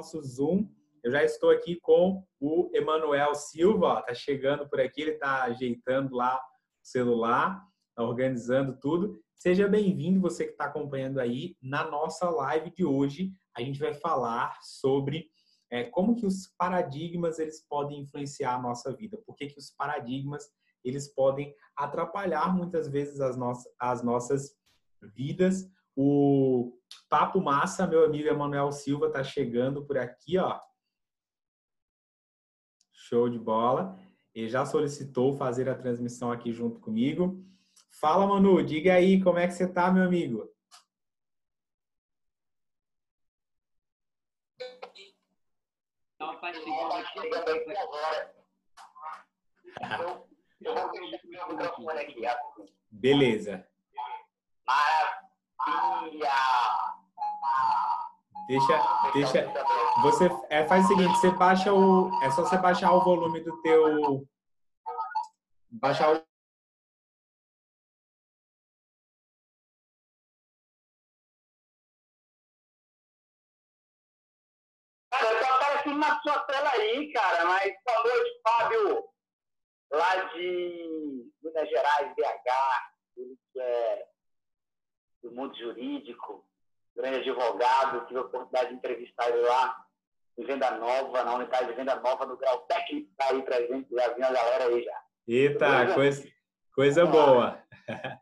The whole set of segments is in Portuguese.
nosso Zoom. Eu já estou aqui com o Emanuel Silva, está chegando por aqui, ele está ajeitando lá o celular, está organizando tudo. Seja bem-vindo, você que está acompanhando aí. Na nossa live de hoje, a gente vai falar sobre é, como que os paradigmas eles podem influenciar a nossa vida. Por que, que os paradigmas eles podem atrapalhar muitas vezes as, no as nossas vidas. O Papo Massa, meu amigo Emanuel Silva, está chegando por aqui, ó. Show de bola. Ele já solicitou fazer a transmissão aqui junto comigo. Fala, Manu, diga aí como é que você tá, meu amigo? Beleza. Maravilha! Deixa, deixa. Você é, faz o seguinte, você baixa o, é só você baixar o volume do teu, baixar o tá na sua tela aí, cara, mas boa noite, Fábio, lá de Minas Gerais, BH, ele que é do mundo jurídico, grande advogado, tive a oportunidade de entrevistar ele lá em Venda Nova, na unidade de Venda Nova, no grau técnico, tá aí presente, já viu a galera aí já. Eita, coisa, coisa boa.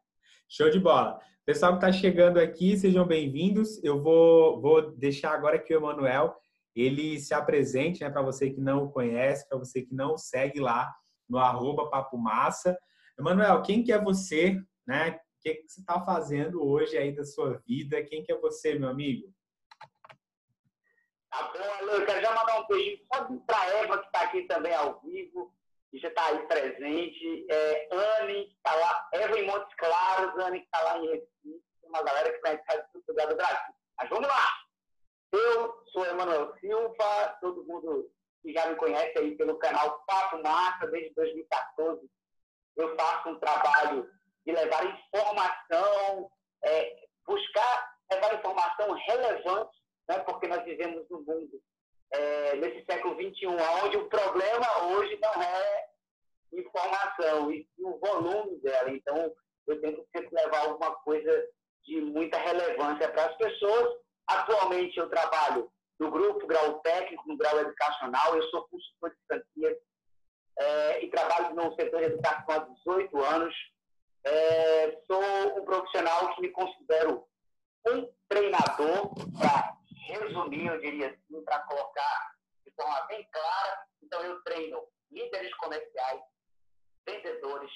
Show de bola. Pessoal que está chegando aqui, sejam bem-vindos. Eu vou, vou deixar agora que o Emanuel ele se apresente né, para você que não o conhece, para você que não o segue lá no arroba Papo Massa. Emanuel, quem que é você? Né? O que, que você está fazendo hoje aí da sua vida? Quem que é você, meu amigo? Tá bom, Alô, eu quero já mandar um beijinho só para Eva, que está aqui também ao vivo, que já está aí presente. É, Anne, que está lá, Eva em Montes Claros, Anne, que está lá em Recife, uma galera que está em todo lugar do Brasil. Mas vamos lá! Eu sou Emanuel Silva, todo mundo que já me conhece aí pelo canal Papo Massa, desde 2014. Eu faço um trabalho de levar informação, é, buscar levar informação relevante, né, porque nós vivemos num mundo, é, nesse século XXI, onde o problema hoje não é informação, e o volume dela. Então, eu tento sempre levar alguma coisa de muita relevância para as pessoas. Atualmente, eu trabalho no grupo grau técnico, no grau educacional, eu sou consultor de franquias é, e trabalho no setor de educação há 18 anos. É, sou um profissional que me considero um treinador, para resumir, eu diria assim, para colocar de forma bem clara. Então, eu treino líderes comerciais, vendedores,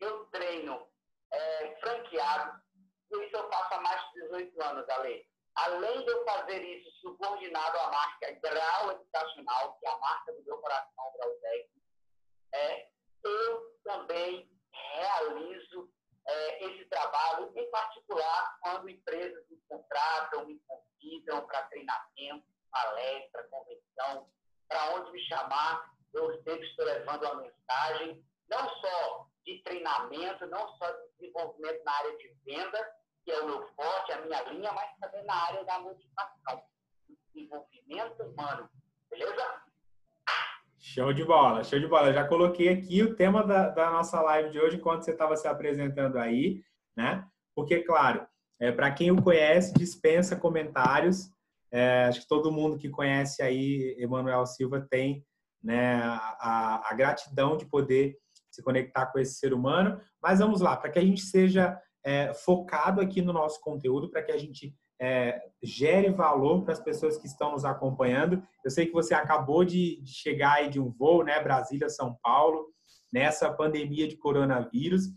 eu treino é, franqueados, e isso eu faço há mais de 18 anos, Ale. Além de eu fazer isso subordinado à marca Grau Educacional, que é a marca do meu coração, Grau Técnico, é, eu também realizo é, esse trabalho, em particular quando empresas me contratam, me convidam para treinamento, palestra, convenção, para onde me chamar, eu sempre estou levando a mensagem, não só de treinamento, não só de desenvolvimento na área de venda, que é o meu forte, a minha linha, mas também na área da motivação, desenvolvimento humano. Beleza? Show de bola, show de bola. Já coloquei aqui o tema da, da nossa live de hoje enquanto você estava se apresentando aí, né? Porque, claro, é, para quem o conhece, dispensa comentários. É, acho que todo mundo que conhece aí Emanuel Silva tem né, a, a, gratidão de poder se conectar com esse ser humano. Mas vamos lá, para que a gente seja é, focado aqui no nosso conteúdo, para que a gente é, gere valor para as pessoas que estão nos acompanhando. Eu sei que você acabou de, de chegar aí de um voo, né, Brasília, São Paulo, nessa pandemia de coronavírus.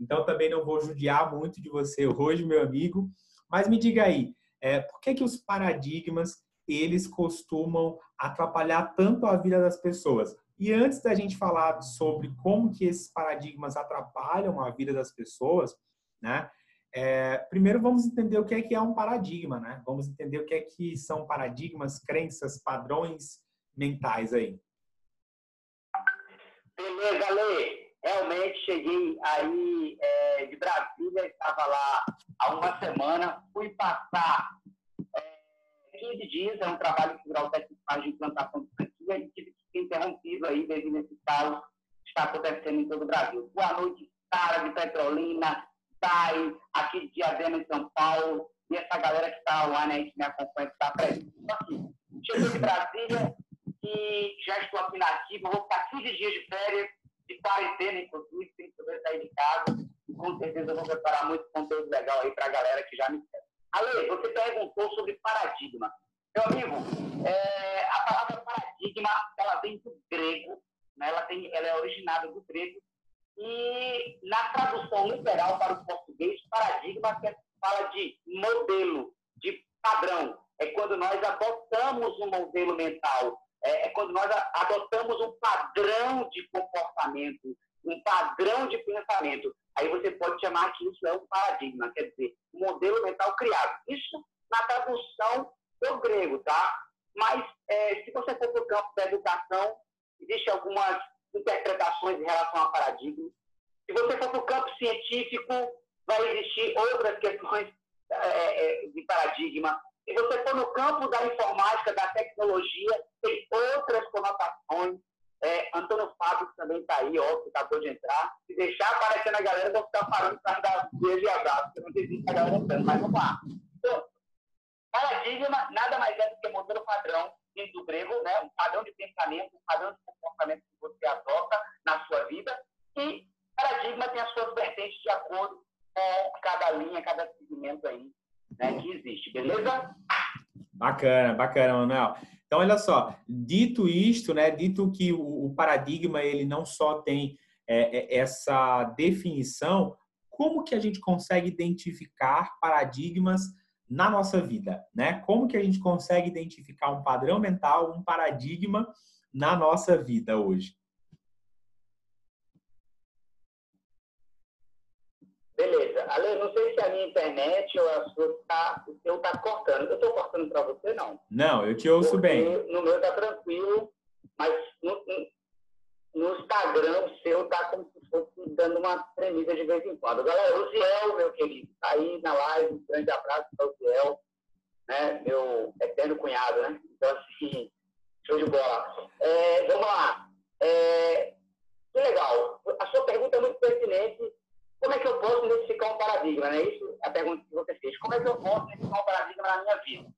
Então também não vou judiar muito de você hoje, meu amigo. Mas me diga aí, é, por que que os paradigmas eles costumam atrapalhar tanto a vida das pessoas? E antes da gente falar sobre como que esses paradigmas atrapalham a vida das pessoas, né? É, primeiro vamos entender o que é que é um paradigma, né? Vamos entender o que é que são paradigmas, crenças, padrões mentais aí. Beleza, Lê. Realmente cheguei aí é, de Brasília, estava lá há uma semana, fui passar é, 15 dias, é um trabalho que o Grautécnico faz de implantação de franquia e tive que ser interrompido aí devido a esse que está acontecendo em todo o Brasil. Boa noite, Sara de Petrolina, Thay, aqui de Diadema, em São Paulo, e essa galera que está online aí, que me acompanha, que está presente. Então, assim, cheguei de Brasília e já estou aqui na ativa, vou ficar 15 dias de férias, de quarentena, inclusive, sem poder sair de casa. Com certeza eu vou preparar muito conteúdo legal aí para a galera que já me segue. Ale, você perguntou sobre paradigma. Meu amigo, é, a palavra paradigma, ela vem do grego, né? ela, tem, ela é originada do grego, e na tradução literal para o português, paradigma fala de modelo, de padrão. É quando nós adotamos um modelo mental, é, é quando nós adotamos um padrão de comportamento, um padrão de pensamento. Aí você pode chamar que isso é um paradigma, quer dizer, um modelo mental criado. Isso na tradução do grego, tá? Mas é, se você for para o campo da educação, existem algumas interpretações em relação a paradigma. Se você for para o campo científico, vai existir outras questões é, é, de paradigma. Se você for no campo da informática, da tecnologia, tem outras conotações. É, Antônio Fábio também está aí, ó, que acabou de entrar. Se deixar aparecer na galera, eu vou ficar falando para dar beijo e abraço, porque não existe a galera entrando. Mas vamos lá. Então, paradigma nada mais é do que modelo padrão do grego, né? um padrão de pensamento, um padrão de comportamento que você adota na sua vida. E paradigma tem as suas vertentes de acordo com cada linha, cada segmento aí né, que existe, beleza? Bacana, bacana, Manuel. Então, olha só, dito isto, né, dito que o, paradigma ele não só tem é, é, essa definição, como que a gente consegue identificar paradigmas na nossa vida, né? Como que a gente consegue identificar um padrão mental, um paradigma na nossa vida hoje? Beleza. Ale, não sei se a minha internet ou a sua tá, o seu tá cortando. Eu estou cortando para você, não? Não, eu te ouço Porque bem. No meu tá tranquilo, mas no, no Instagram o seu tá como se fosse dando uma tremida de vez em quando. Galera, o Ziel, meu querido, tá aí na live. Um grande abraço para o Ziel, né? Meu eterno cunhado, né? Então, assim, show de bola. É, vamos lá. É, que legal. A sua pergunta é muito pertinente como é que eu posso identificar um paradigma? Né? Isso é a pergunta que você fez. Como é que eu posso identificar um paradigma na minha vida?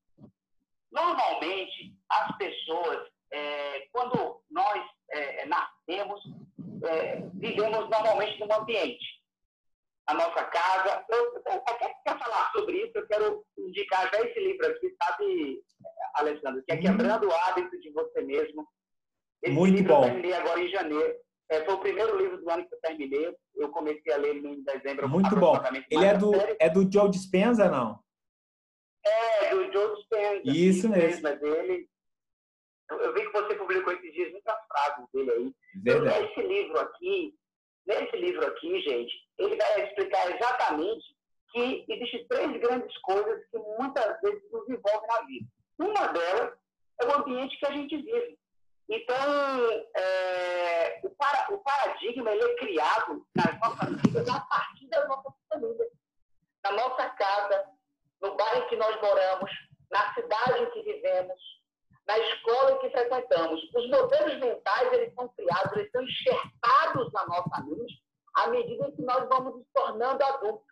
Normalmente, as pessoas, é, quando nós é, nascemos, é, vivemos normalmente num ambiente. A nossa casa. Eu, eu, eu quero falar sobre isso, eu quero indicar já esse livro aqui, sabe, Alessandro? Que é Quebrando o Hábito de Você Mesmo. Esse Muito livro bom. eu terminei agora em janeiro. É, foi o primeiro livro do ano que eu terminei. Eu comecei a ler ele em dezembro. Muito bom. Ele é do, é do Joe Dispenza, não? É, do Joe Dispenza. Isso mesmo. Mas ele, eu vi que você publicou esses dias muitas frases dele aí. Verdade. Esse livro aqui, nesse livro aqui, gente, ele vai explicar exatamente que existem três grandes coisas que muitas vezes nos envolvem na vida. Uma delas é o ambiente que a gente vive. Então, é, o, para, o, paradigma ele é criado nas nossas vidas a partir das nossas famílias. Na nossa casa, no bairro em que nós moramos, na cidade em que vivemos, na escola em que frequentamos. Os modelos mentais eles são criados, eles são enxertados na nossa mente à medida que nós vamos nos tornando adultos.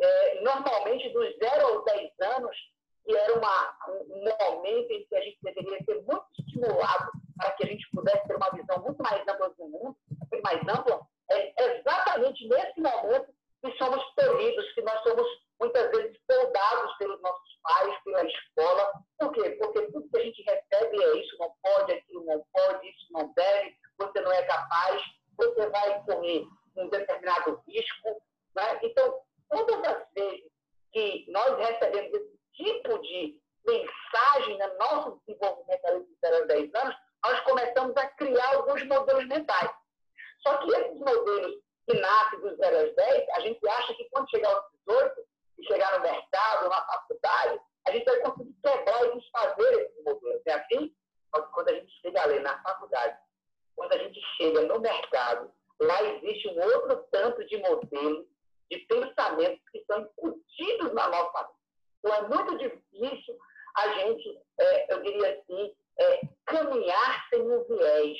É, normalmente, dos 0 aos 10 anos, que era uma, um momento em que a gente deveria ser muito estimulado para que a gente pudesse ter uma visão muito mais ampla do mundo, muito mais ampla, é exatamente nesse momento que somos tolhidos, que nós somos muitas vezes foldados pelos nossos pais, pela escola. Por quê? Porque tudo que a gente recebe é isso não pode, aquilo não pode, isso não deve, você não é capaz, você vai correr um determinado risco. Né? Então, todas as vezes que nós recebemos esse tipo de mensagem no nosso desenvolvimento ali dos 0 a 10 anos, nós começamos a criar alguns modelos mentais. Só que esses modelos que nascem dos 0 aos 10, a gente acha que quando chegar aos 18 e chegar no mercado, na faculdade, a gente vai conseguir quebrar e desfazer esses modelos. É assim? Quando a gente chega ali na faculdade, quando a gente chega no mercado, lá existe um outro tanto de modelos, de pensamentos que são incutidos na nossa vida. Então é muito difícil a gente, é, eu diria assim, é, caminhar sem um viés,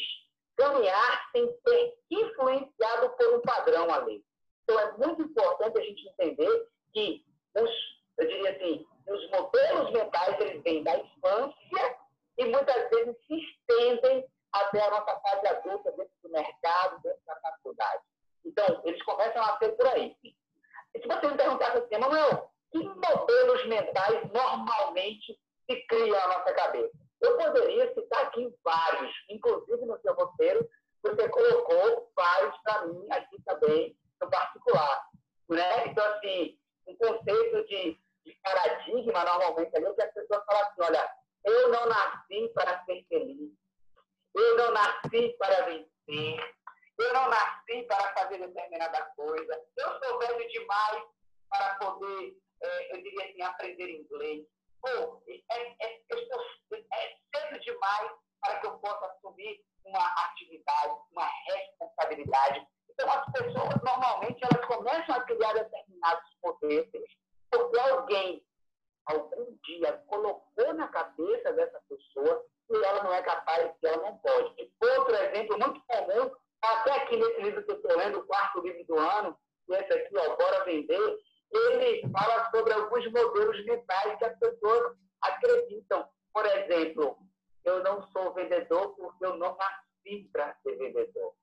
caminhar sem ser influenciado por um padrão ali. Então, é muito importante a gente entender que os, eu diria assim, os modelos mentais, eles vêm da infância e muitas vezes se estendem até a nossa fase adulta, dentro do mercado, dentro da faculdade. Então, eles começam a ser por aí. E se você me perguntasse assim, Manuel, que modelos mentais normalmente se criam na nossa cabeça? Eu poderia citar aqui vários, inclusive no seu roteiro, você colocou vários para mim aqui também, no particular. Né? Então, assim, um conceito de, de paradigma, normalmente, ali, que as pessoas falam assim, olha, eu não nasci para ser feliz, eu não nasci para vencer, eu não nasci para fazer determinada coisa, eu sou velho demais para poder, é, eu diria assim, aprender inglês. Pô, é, é, é cedo demais para que eu possa assumir uma atividade, uma responsabilidade. Então, as pessoas, normalmente, elas começam a criar determinados poderes, porque alguém, algum dia, colocou na cabeça dessa pessoa que ela não é capaz, que ela não pode. Outro exemplo muito comum, até aqui nesse livro que eu estou lendo, o quarto livro do ano, esse aqui, ó, Bora Vender, ele fala sobre alguns modelos mentais que as pessoas acreditam. Por exemplo, eu não sou vendedor porque eu não nasci para ser vendedor.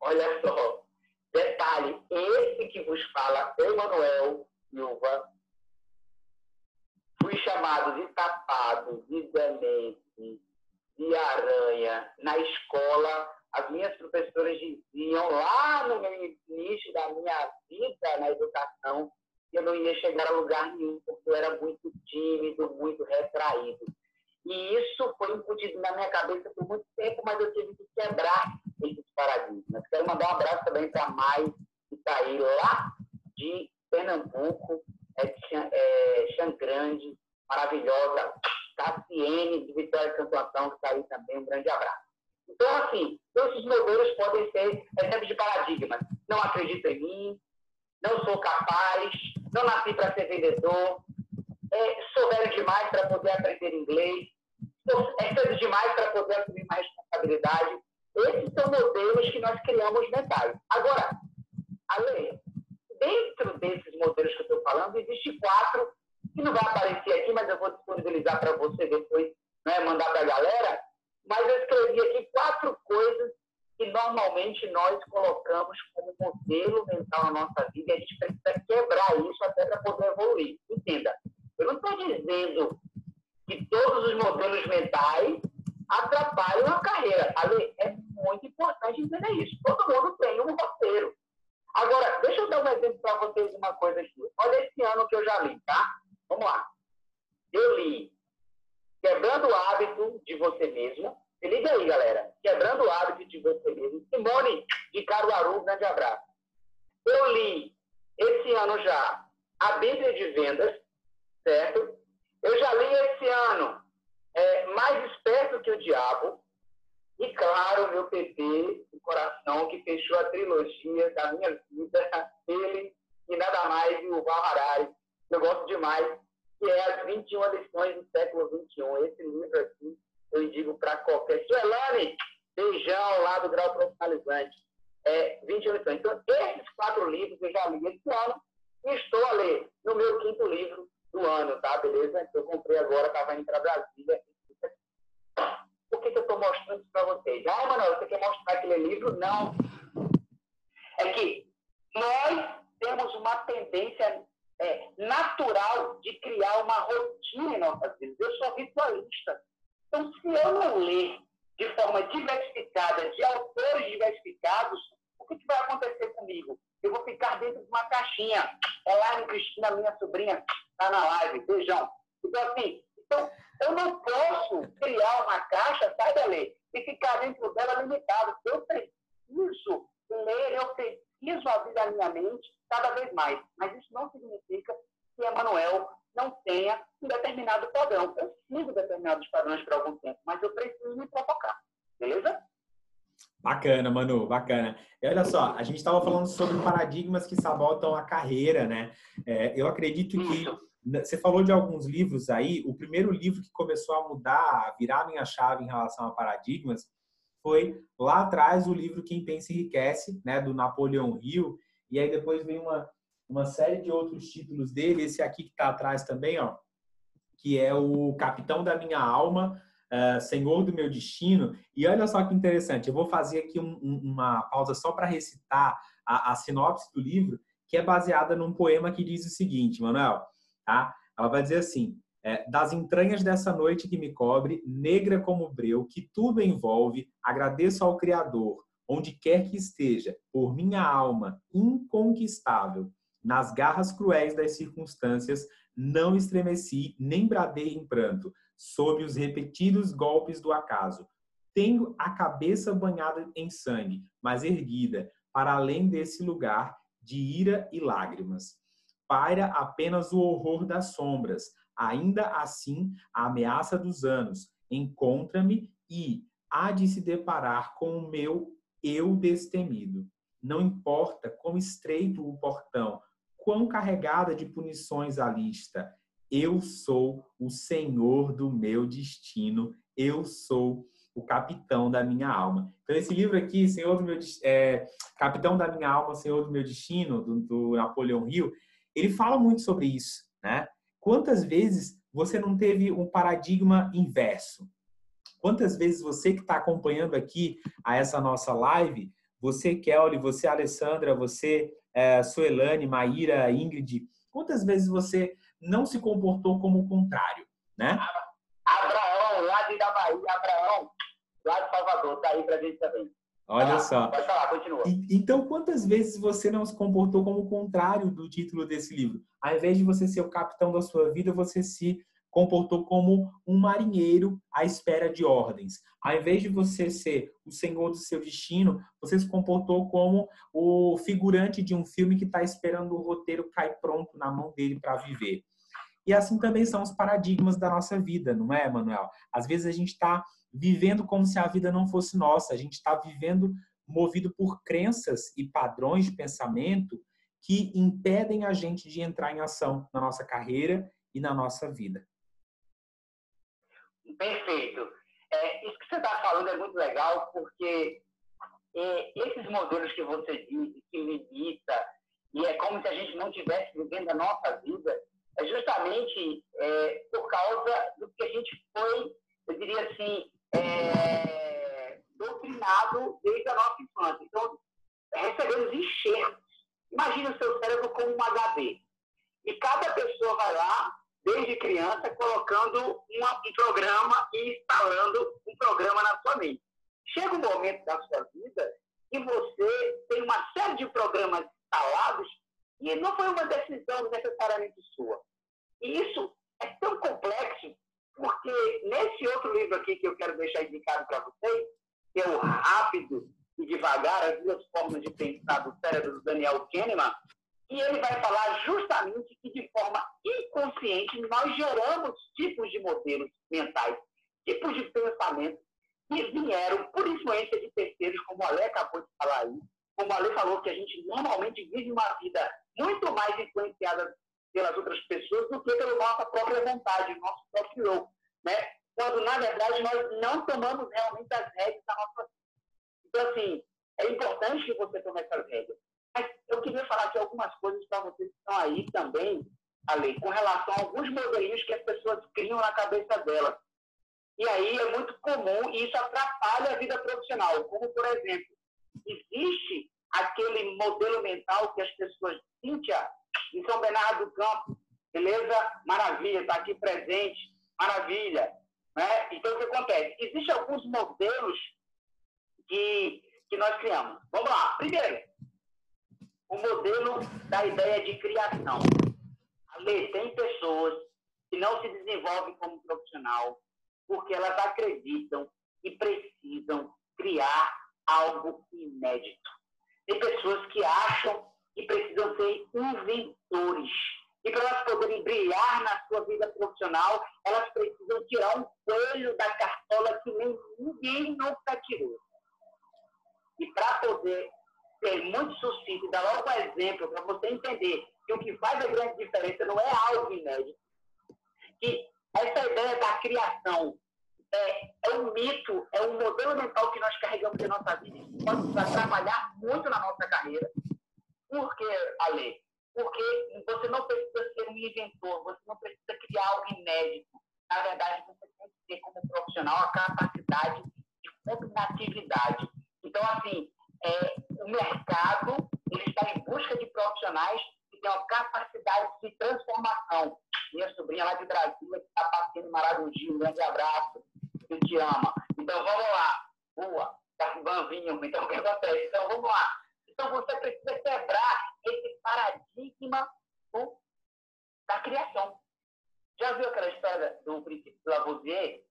Olha só, detalhe, esse que vos fala, Emanuel Silva, fui chamado de tapado, de demente, de aranha na escola. As minhas professoras diziam lá no início da minha vida na educação que eu não ia chegar a lugar nenhum porque eu era muito tímido, muito retraído. E isso foi incutido na minha cabeça por muito tempo, mas eu tive que quebrar esses paradigmas. Quero mandar um abraço também para a Mai, que está aí lá de Pernambuco, é, é Xangrande, maravilhosa, Cassiene de Vitória de Santo Antão, que está aí também, um grande abraço. Então, assim, esses modelos podem ser exemplos de paradigmas. Não acredito em mim, não sou capaz, não nasci para ser vendedor, é, sou velho demais para poder aprender inglês, é cedo demais para poder assumir mais responsabilidade. Esses são modelos que nós criamos mentais. Agora, Ale, dentro desses modelos que eu estou falando, existem quatro que não vai aparecer aqui, mas eu vou disponibilizar para você depois, né, mandar para a galera. Mas eu escrevi aqui quatro coisas que normalmente nós colocamos como modelo mental na nossa vida e a gente precisa quebrar isso até para poder evoluir. Entenda, eu não estou dizendo que todos os modelos mentais atrapalham a carreira. Ali é muito importante entender isso. Todo mundo tem um roteiro. Agora, deixa eu dar um exemplo para vocês de uma coisa aqui. Olha esse ano que eu já li, tá? Vamos lá. Eu li Quebrando o Hábito de Você Mesmo. Se liga aí, galera. Quebrando o Hábito de Você Mesmo. Simone de Caruaru, grande abraço. Eu li esse ano já a Bíblia de Vendas, certo? Eu já li esse ano é, Mais Esperto que o Diabo. E, claro, meu PP, o coração, que fechou a trilogia da minha vida, ele e nada mais, e o Val Harari. Eu gosto demais, que é As 21 Lições do Século XXI. Esse livro aqui, eu indico para qualquer. Suelane, beijão lá do Grau Profissionalizante. É, 21 lições. Então, esses quatro livros eu já li esse ano e estou a ler no meu quinto livro, do ano, tá? Beleza? Eu comprei agora, estava indo para Brasília. Por que, que eu estou mostrando isso para vocês? Ah, Manuel, você quer mostrar aquele livro? Não. É que nós temos uma tendência é, natural de criar uma rotina em nossas vidas. Eu sou ritualista. Então, se eu não ler de forma diversificada, de autores diversificados, o que, que vai acontecer comigo? Eu vou ficar dentro de uma caixinha. Elaine é Cristina, minha sobrinha, está na live. Beijão. Então, assim, então, eu não posso criar uma caixa, sai dali, e ficar dentro dela limitado. Eu preciso ler, eu preciso abrir a minha mente cada vez mais. Mas isso não significa que Emanuel não tenha um determinado padrão. Eu sigo determinados padrões por algum tempo, mas eu preciso me provocar. Beleza? Bacana, Manu, bacana. E olha só, a gente estava falando sobre paradigmas que sabotam a carreira, né? É, eu acredito que Você falou de alguns livros aí. O primeiro livro que começou a mudar, a virar minha chave em relação a paradigmas, foi lá atrás o livro Quem Pensa Enriquece, né, do Napoleão Hill. E aí depois vem uma, uma série de outros títulos dele. Esse aqui que está atrás também, ó, que é o Capitão da Minha Alma, uh, Senhor do Meu Destino. E olha só que interessante, eu vou fazer aqui um, um, uma pausa só para recitar a, a sinopse do livro, que é baseada num poema que diz o seguinte, Manuel, tá? Ela vai dizer assim: é, das entranhas dessa noite que me cobre, negra como breu, que tudo envolve, agradeço ao Criador, onde quer que esteja, por minha alma inconquistável, nas garras cruéis das circunstâncias, não estremeci nem bradei em pranto, sob os repetidos golpes do acaso. Tenho a cabeça banhada em sangue, mas erguida, para além desse lugar de ira e lágrimas. Paira apenas o horror das sombras, ainda assim a ameaça dos anos. Encontra-me e há de se deparar com o meu eu destemido. Não importa quão estreito o portão, quão carregada de punições a lista, eu sou o senhor do meu destino, eu sou o capitão da minha alma. Então, esse livro aqui, Senhor do meu é, Capitão da minha alma, Senhor do meu destino, do, do Napoleão Hill, ele fala muito sobre isso, né? Quantas vezes você não teve um paradigma inverso? Quantas vezes você que está acompanhando aqui a essa nossa live, você, Kelly, você, Alessandra, você, é, Suelane, Maíra, Ingrid, quantas vezes você não se comportou como o contrário, né? Abraão, lá de da Bahia, Abraão, lá de Salvador, tá aí pra gente também. Olha só. Pode falar, continua. então, quantas vezes você não se comportou como o contrário do título desse livro? Ao invés de você ser o capitão da sua vida, você se comportou como um marinheiro à espera de ordens. Ao invés de você ser o senhor do seu destino, você se comportou como o figurante de um filme que está esperando o roteiro cair pronto na mão dele para viver. E assim também são os paradigmas da nossa vida, não é, Manuel? Às vezes a gente está vivendo como se a vida não fosse nossa, a gente está vivendo movido por crenças e padrões de pensamento que impedem a gente de entrar em ação na nossa carreira e na nossa vida. Perfeito. É, isso que você está falando é muito legal, porque é, esses modelos que você disse, que limita, e é como se a gente não estivesse vivendo a nossa vida, é justamente é, por causa do que a gente foi, eu diria assim, é, doutrinado desde a nossa infância. Então, recebemos enxertos. Imagina o seu cérebro como um HD. E cada pessoa vai lá desde criança, colocando uma, um programa e instalando um programa na sua mente. Chega um momento da sua vida que você tem uma série de programas instalados e não foi uma decisão necessariamente sua. E isso é tão complexo porque nesse outro livro aqui que eu quero deixar indicado para vocês, que é o Rápido e Devagar, as duas formas de pensar do cérebro do Daniel Kahneman, e ele vai falar justamente que, de forma inconsciente, nós geramos tipos de modelos mentais, tipos de pensamento que vieram por influência de terceiros, como o Ale acabou de falar aí, como o Ale falou, que a gente normalmente vive uma vida muito mais influenciada pelas outras pessoas do que pela nossa própria vontade, nosso próprio eu, né? Quando, na verdade, nós não tomamos realmente as rédeas da nossa vida. Então, assim, é importante que você tome essas rédeas. Mas eu queria falar aqui algumas coisas para vocês que estão aí também, Ali, com relação a alguns modelinhos que as pessoas criam na cabeça delas. E aí é muito comum e isso atrapalha a vida profissional. Como, por exemplo, existe aquele modelo mental que as pessoas, Cíntia, em São Bernardo do Campo, beleza? Maravilha, está aqui presente, maravilha. Né? Então, o que acontece? Existem alguns modelos que, que nós criamos. Vamos lá. Primeiro, o modelo da ideia de criação. Ali tem pessoas que não se desenvolvem como profissional porque elas acreditam que precisam criar algo inédito. Tem pessoas que acham que precisam ser inventores. E para elas poderem brilhar na sua vida profissional, elas precisam tirar um coelho da cartola que nem ninguém nunca tirou. E para poder ser muito sucinto e dar logo um exemplo para você entender que o que faz a grande diferença não é algo inédito, ideia da criação é, é um mito, é um modelo mental que nós carregamos em nossa vida. Pode nos atrapalhar muito na nossa carreira. Por que, Ale? Porque você não precisa ser um inventor, você não precisa criar algo inédito. Na verdade, você tem que ter como profissional a capacidade de combinatividade. Então, assim, é, o mercado ele está em busca de profissionais que tenham capacidade de transformação. Minha sobrinha lá de Brasília, que está passando Maragogi, um grande abraço, que te ama. Então, vamos lá. Boa, tá com banvinho, então o que acontece? Então, vamos lá. Então, você precisa quebrar esse paradigma do, da criação. Já viu aquela história do princípio do Lavoisier?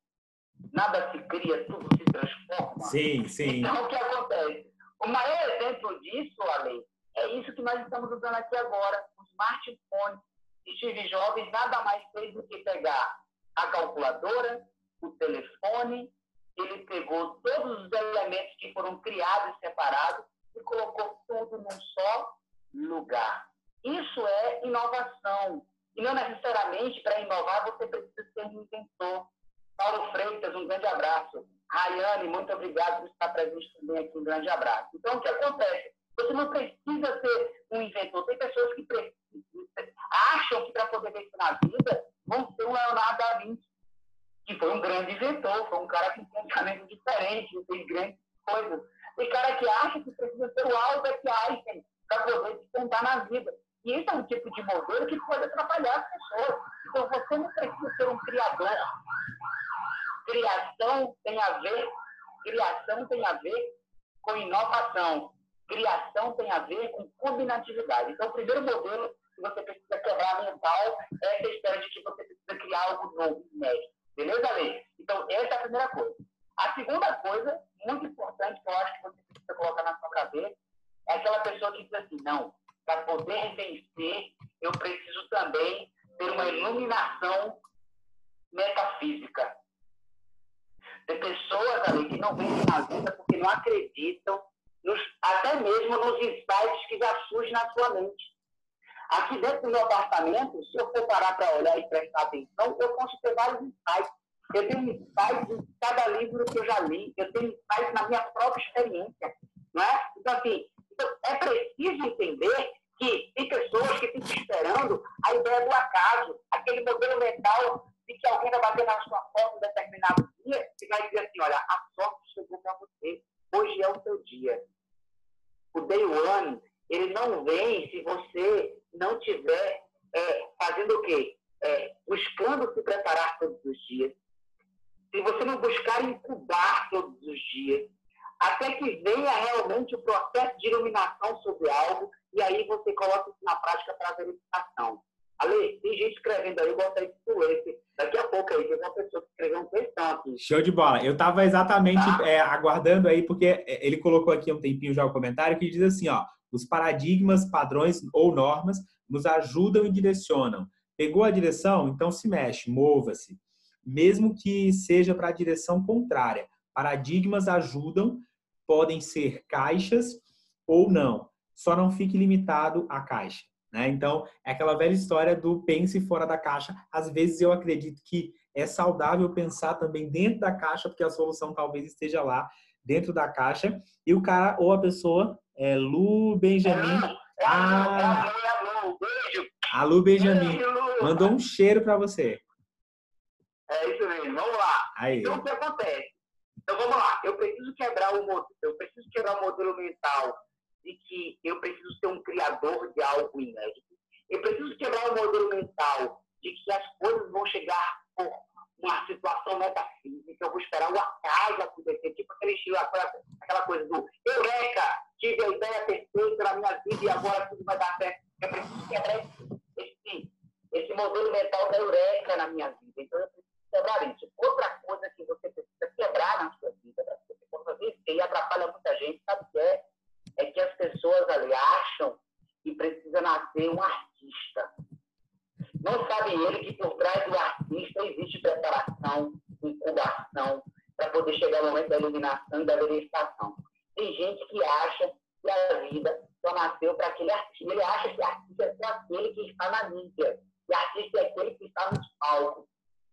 Nada se cria, tudo se transforma. Sim, sim. Então, o que acontece? O maior exemplo disso, Ale, é isso que nós estamos usando aqui agora. O smartphone. Steve Jobs nada mais fez do que pegar a calculadora, o telefone, ele pegou todos os elementos que foram criados separados e colocou tudo num só lugar. Isso é inovação. E não necessariamente para inovar você precisa ser um inventor. Paulo Freitas, um grande abraço. Rayane, muito obrigado por estar presente também aqui. Um grande abraço. Então, o que acontece? Você não precisa ser um inventor. Tem pessoas que acham que para poder vencer na vida vão ser um Leonardo da Vinci, que foi um grande inventor, foi um cara que um pensamento diferente, fez grandes coisas. Tem cara que acha que precisa ser o Albert Einstein para poder despontar na vida. E esse é um tipo de modelo que pode atrapalhar as pessoas. Então, você não precisa ser um criador. Criação tem a ver, criação tem a ver com inovação. Criação tem a ver com combinatividade. Então, o primeiro modelo que você precisa quebrar mental é essa história de que você precisa criar algo novo, inédito. Beleza, Lei? Então, essa é a primeira coisa. A segunda coisa, muito importante, que eu acho que você precisa colocar na sua cabeça, é aquela pessoa que diz assim, não, para poder vencer, eu preciso também ter uma iluminação metafísica. Tem pessoas ali que não vencem na vida porque não acreditam, nos, até mesmo nos insights que já surgem na sua mente. Aqui dentro do meu apartamento, se eu for parar para olhar e prestar atenção, eu posso ter vários insights. Eu tenho insights em cada livro que eu já li, eu tenho insights na minha própria experiência. Não é? Então, assim, então, é preciso entender que tem pessoas que ficam esperando a ideia do acaso, aquele modelo mental de que alguém vai bater na sua porta em determinado vai dizer assim, olha, a sorte chegou para você, hoje é o seu dia. O day one, ele não vem se você não tiver é, fazendo o quê? É, buscando se preparar todos os dias. Se você não buscar incubar todos os dias, até que venha realmente o processo de iluminação sobre algo e aí você coloca isso na prática para a verificação. Ale, tem gente escrevendo aí, eu gostaria que tu lesse. Daqui a pouco aí, tem uma pessoa que escreveu um textão aqui. Show de bola. Eu estava exatamente tá? é, aguardando aí, porque é, ele colocou aqui um tempinho já o comentário que diz assim, ó, os paradigmas, padrões ou normas nos ajudam e direcionam. Pegou a direção? Então se mexe, mova-se. Mesmo que seja para a direção contrária. Paradigmas ajudam, podem ser caixas ou não. Só não fique limitado à caixa. Né? Então, é aquela velha história do pense fora da caixa. Às vezes eu acredito que é saudável pensar também dentro da caixa, porque a solução talvez esteja lá dentro da caixa. E o cara ou a pessoa é Lu Benjamin. Ah, a Lu Benjamin mandou um cheiro para você. É isso mesmo, vamos lá. Aí. Então, o que acontece? Então, vamos lá. Eu preciso quebrar o modelo, eu preciso quebrar o modelo mental de que eu preciso ser um criador de algo inédito. Eu preciso quebrar o modelo mental de que as coisas vão chegar por uma situação metafísica, eu vou esperar o acaso acontecer, tipo aquele estilo, aquela coisa do Eureka, tive a ideia perfeita na minha vida e agora tudo vai dar certo. Eu preciso quebrar esse, esse modelo mental da Eureka na minha vida. Então eu preciso quebrar isso. Outra coisa que você precisa quebrar na sua vida, para você possa vencer e atrapalha e da verificação. Tem gente que acha que a vida só nasceu para aquele artista. Ele acha que artista é só aquele que está na mídia. E artista é aquele que está nos palcos.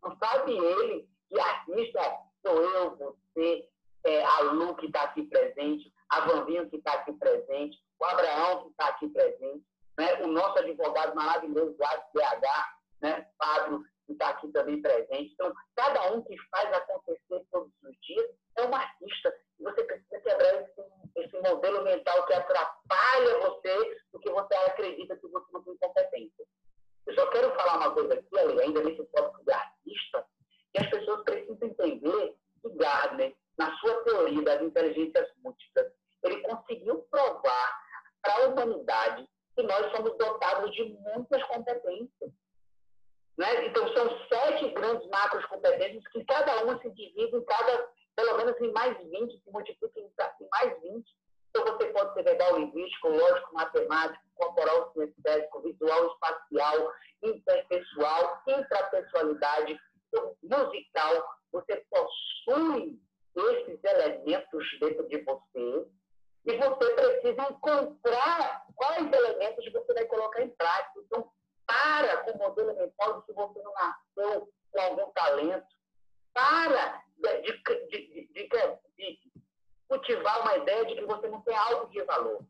Não sabe ele que artista sou eu, você, é, a Lu que está aqui presente, a Vandinho que está aqui presente, o Abraão que está aqui presente, né? o nosso advogado maravilhoso do ADH, né? Fábio, que está aqui também presente. Então, cada um que faz acontecer todos os dias é um artista. E você precisa quebrar esse, esse modelo mental que atrapalha você porque você acredita que você não tem competência. Eu só quero falar uma coisa aqui, ainda nesse tópico de artista, que as pessoas precisam entender que Gardner, na sua teoria das inteligências múltiplas, ele conseguiu provar para a humanidade que nós somos dotados de muitas competências. Né? Então, são sete grandes macros competências que cada uma se divide em cada, pelo menos em mais 20, se multiplica em mais 20. Então, você pode ser verbal, linguístico, lógico, matemático, corporal, sinestésico, visual, espacial, interpessoal, intrapessoalidade, então, musical. Você possui esses elementos dentro de você e você precisa encontrar quais elementos você vai colocar em prática. Então, para com o modelo mental se você não nasceu com algum talento. Para de, de, de, de, cultivar uma ideia de que você não tem algo de valor.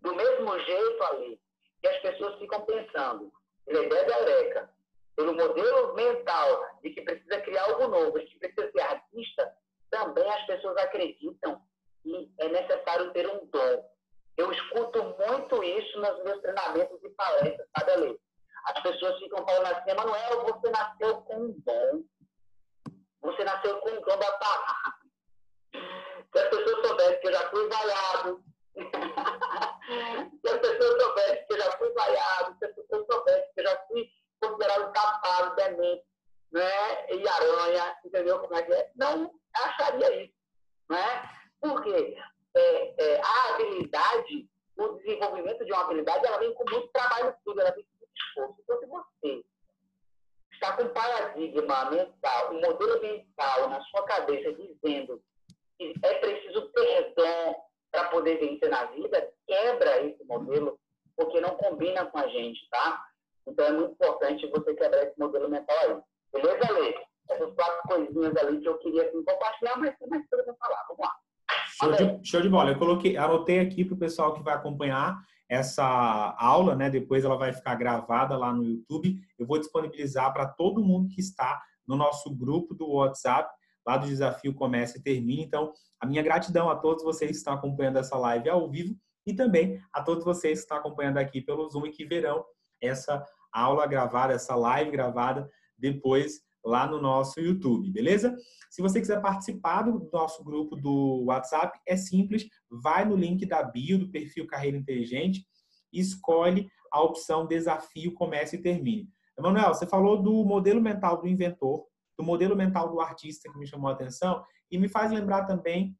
Do mesmo jeito ali, que as pessoas ficam pensando, pela ideia da Eureka, pelo modelo mental de que precisa criar algo novo, de que precisa ser artista, também as pessoas acreditam que é necessário ter um dom. Eu escuto muito isso nos meus treinamentos e palestras, sabe, Ale? As pessoas ficam falando assim, Emanuel, você nasceu com um dom. Você nasceu com um dom da palavra. Se as pessoas soubessem que eu já fui vaiado, se as pessoas soubessem que eu já fui vaiado, se as pessoas soubessem que eu já fui considerado capaz, demente, né? e aranha, entendeu como é que é? Não acharia isso. Né? Porque é, é, a habilidade, o desenvolvimento de uma habilidade, ela vem com muito trabalho tudo, ela vem com muito esforço. Então, se você está com um paradigma mental, um modelo mental na sua cabeça dizendo que é preciso ter dom para poder vencer na vida, quebra esse modelo, porque não combina com a gente, tá? Então é muito importante você quebrar esse modelo mental aí. Beleza, Lê? Essas quatro coisinhas ali que eu queria assim, compartilhar, mas tem mais coisa para falar. Vamos lá. Show de, show de bola. Eu coloquei, anotei aqui para o pessoal que vai acompanhar essa aula, né? Depois ela vai ficar gravada lá no YouTube. Eu vou disponibilizar para todo mundo que está no nosso grupo do WhatsApp, lá do Desafio Comece e Termine. Então, a minha gratidão a todos vocês que estão acompanhando essa live ao vivo e também a todos vocês que estão acompanhando aqui pelo Zoom e que verão essa aula gravada, essa live gravada depois lá no nosso YouTube, beleza? Se você quiser participar do nosso grupo do WhatsApp, é simples, vai no link da bio do perfil Carreira Inteligente escolhe a opção Desafio Comece e Termine. Emanuel, você falou do modelo mental do inventor, do modelo mental do artista que me chamou a atenção e me faz lembrar também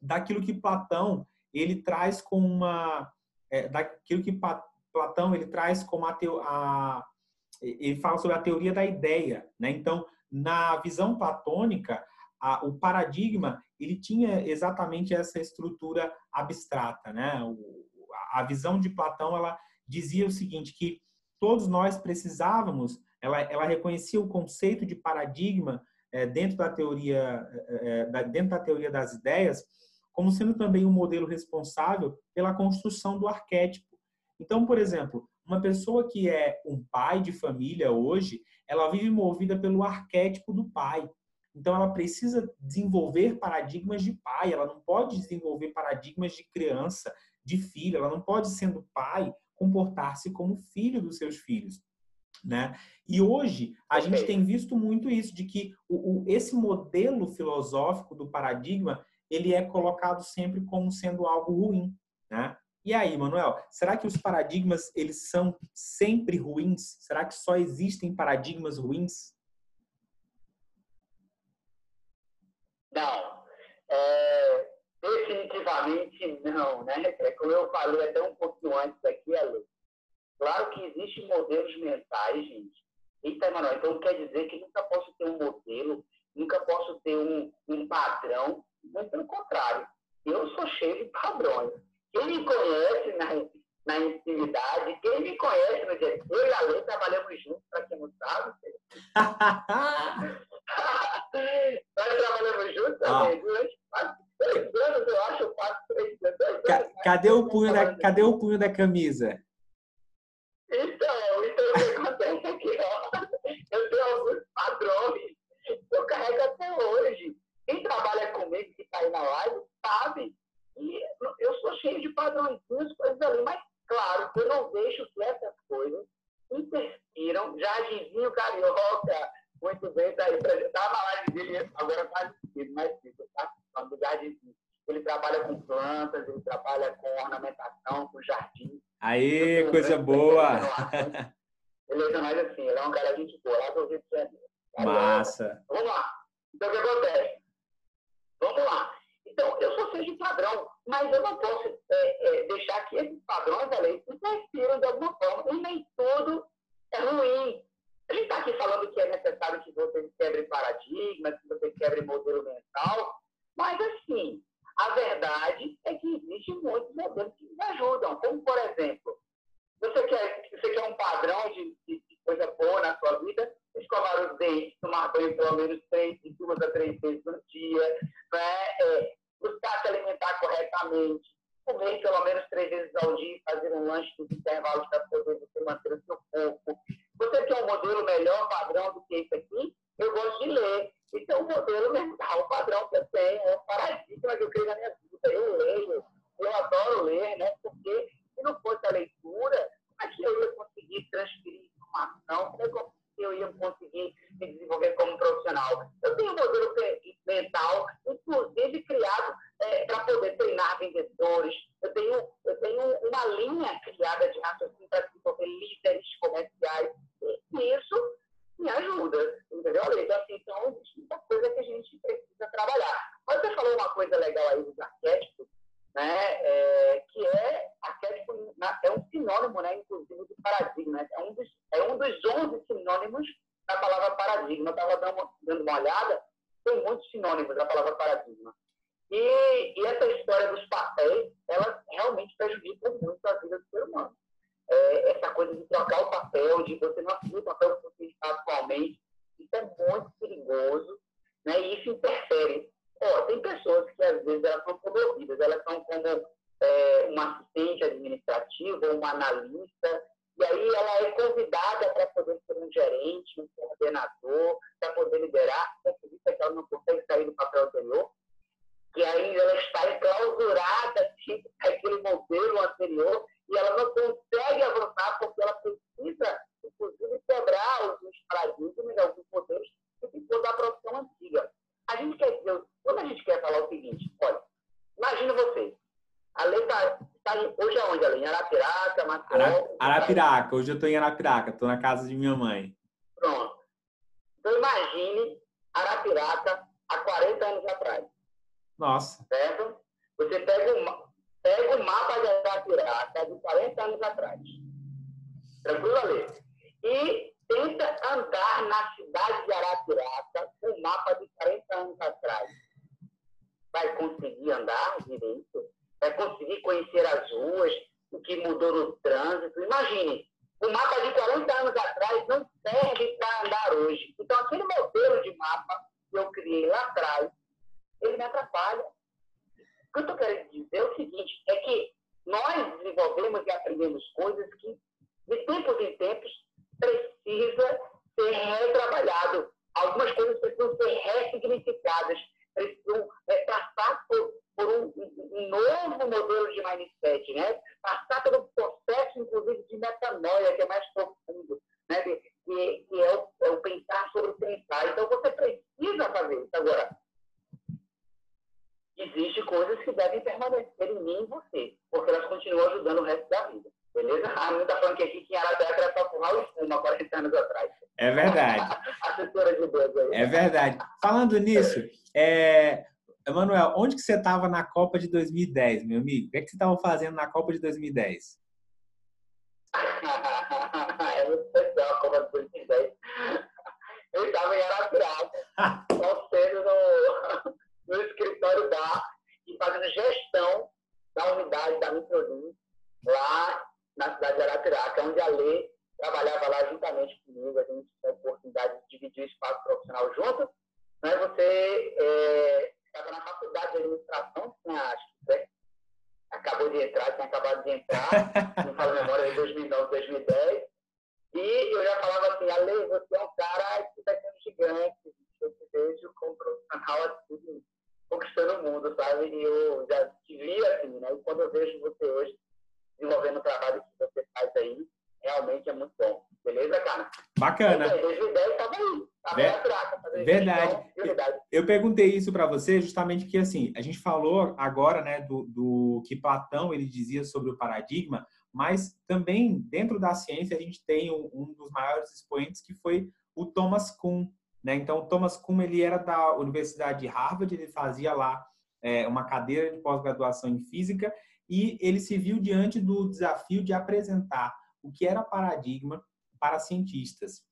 daquilo que Platão ele traz com uma é, daquilo que Platão ele traz como a, a ele fala sobre a teoria da ideia, né? Então, na visão platônica, a, o paradigma ele tinha exatamente essa estrutura abstrata, né? O, a visão de Platão ela dizia o seguinte que todos nós precisávamos, ela, ela reconhecia o conceito de paradigma é, dentro da teoria é, é dentro da teoria das ideias como sendo também um modelo responsável pela construção do arquétipo. Então, por exemplo, uma pessoa que é um pai de família hoje, ela vive movida pelo arquétipo do pai. Então, ela precisa desenvolver paradigmas de pai, ela não pode desenvolver paradigmas de criança, de filho, ela não pode, sendo pai, comportar-se como filho dos seus filhos. Né? E hoje a okay. gente tem visto muito isso, de que o, o, esse modelo filosófico do paradigma ele é colocado sempre como sendo algo ruim. Né? E aí, Manuel, será que os paradigmas eles são sempre ruins? Será que só existem paradigmas ruins? Não, é, definitivamente não, né? É como eu falei até um pouquinho antes aqui, Ale. Claro que existem modelos mentais, gente. Eita, Manuel, então quer dizer que nunca posso ter um modelo, nunca posso ter um, um padrão, mas pelo contrário, eu sou cheio de padrões. Quem me conhece na, na intimidade, quem me conhece no dia eu e a Lei trabalhamos juntos, para quem não sabe, Nós trabalhamos juntos também quase três anos, eu acho, quase três anos. Cadê o punho da, cadê o punho da camisa? Então, então o que acontece aqui, ó, eu tenho alguns padrões que eu carrego até hoje. Quem trabalha comigo, que está aí na live, sabe. E eu sou cheio de padrões, coisas ali, mas claro, eu não deixo que essas coisas interfiram. Jardinzinho Carioca, muito bem, está aí. Estava na live dele, agora faz sentido, mas fica participando do Jardinzinho. Ele trabalha com plantas, ele trabalha com ornamentação, com jardim. Aí, coisa boa! Ele é mais assim, ele é um cara de gente boa, lá do Rio de Janeiro. Massa! Vamos lá. Então, o que acontece? Vamos lá. Então, eu sou seja de padrão, mas eu não posso é, é, deixar que esses padrões da lei interfiram de alguma forma. E nem tudo é ruim. A gente está aqui falando que é necessário que você quebre paradigmas, que você quebre modelo mental, mas assim, a verdade é que existem muitos modelos que ajudam. Como, por exemplo, você quer, você quer um padrão de, de, de coisa boa na sua vida, escovar os dentes, tomar banho pelo menos três, duas a três vezes no dia, né? Aonde, Além? Arapiraca, Maceió... Arapiraca, hoje eu estou em Arapiraca, estou na casa de minha mãe. Pronto. Então imagine Arapiraca há 40 anos atrás. Nossa. Certo? Você pega uma, Pega o mapa de Arapiraca de 40 anos atrás. Tranquilo, Ale? E tenta andar na cidade de Arapiraca com o mapa de 40 anos atrás. Vai conseguir andar direito? Vai conseguir conhecer as ruas, o que mudou no trânsito? Imagine, o mapa de 40 anos atrás não serve para andar hoje. Então, aquele modelo de mapa que eu criei lá atrás, ele me atrapalha que eu estou querendo dizer é o seguinte, é que nós desenvolvemos e aprendemos coisas que, de tempos em tempos, precisa ser retrabalhado. Algumas coisas precisam ser ressignificadas, precisam é, passar por, por um, um, novo modelo de mindset, né? passar pelo processo, inclusive, de metanoia, que é mais profundo, né? que, que é, o, é o pensar sobre o pensar. Então, você precisa fazer isso. Agora, existem coisas que devem permanecer em mim e você, porque elas continuam ajudando o resto da vida. Beleza? A Ana está falando que aqui em Arapiraca era para fumar o espuma 40 anos atrás. É verdade. Assessora de Deus aí. É verdade. Falando nisso, é... Emanuel, onde que você estava na Copa de 2010, meu amigo? O que, é que você estava fazendo na Copa de 2010? é muito especial a Copa de 2010. Eu estava em Arapiraca, torcendo no no escritório da e fazendo gestão da unidade da Microdin, lá na cidade de Arapiraca, onde a Lei trabalhava lá juntamente comigo, a gente tem a oportunidade de dividir o espaço profissional junto, né? você é, estava na faculdade de administração, tinha, acho que né? acabou de entrar, tinha acabado de entrar, não falo memória, de 2009, 2010, e eu já falava assim, Ale, você é um cara que está sendo gigante, eu te vejo como profissional assim, conquistando o mundo, sabe? E eu já te vi assim, né? E quando eu vejo você hoje desenvolvendo o trabalho que você faz aí, realmente é muito bom. Beleza, cara? Bacana. Em 2010 estava aí. Tava Ver... Traca, verdade. verdade. Eu perguntei isso para você justamente que assim, a gente falou agora, né, do, do que Platão ele dizia sobre o paradigma, mas também dentro da ciência a gente tem um, um dos maiores expoentes que foi o Thomas Kuhn, né? Então, Thomas Kuhn ele era da Universidade de Harvard, ele fazia lá é, uma cadeira de pós-graduação em física e ele se viu diante do desafio de apresentar o que era paradigma para cientistas.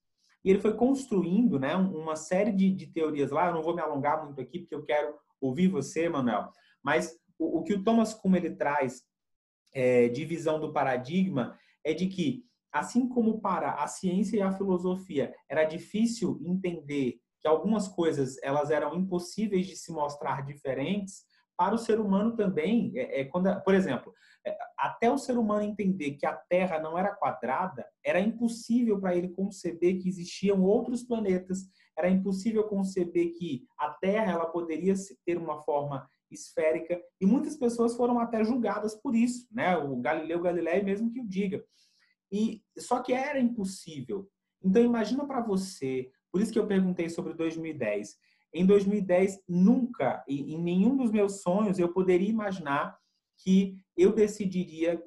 E ele foi construindo né, uma série de, de teorias lá. Eu não vou me alongar muito aqui, porque eu quero ouvir você, Manuel. Mas o, o que o Thomas Kuhn ele traz é, de visão do paradigma é de que assim como para a ciência e a filosofia era difícil entender que algumas coisas elas eram impossíveis de se mostrar diferentes, para o ser humano também, é, é quando, por exemplo, até o ser humano entender que a Terra não era quadrada, era impossível para ele conceber que existiam outros planetas, era impossível conceber que a Terra ela poderia ter uma forma esférica e muitas pessoas foram até julgadas por isso, né? O Galileu Galilei mesmo que o diga. E só que era impossível. Então imagina para você, por isso que eu perguntei sobre 2010. Em 2010 nunca, em nenhum dos meus sonhos eu poderia imaginar que eu decidiria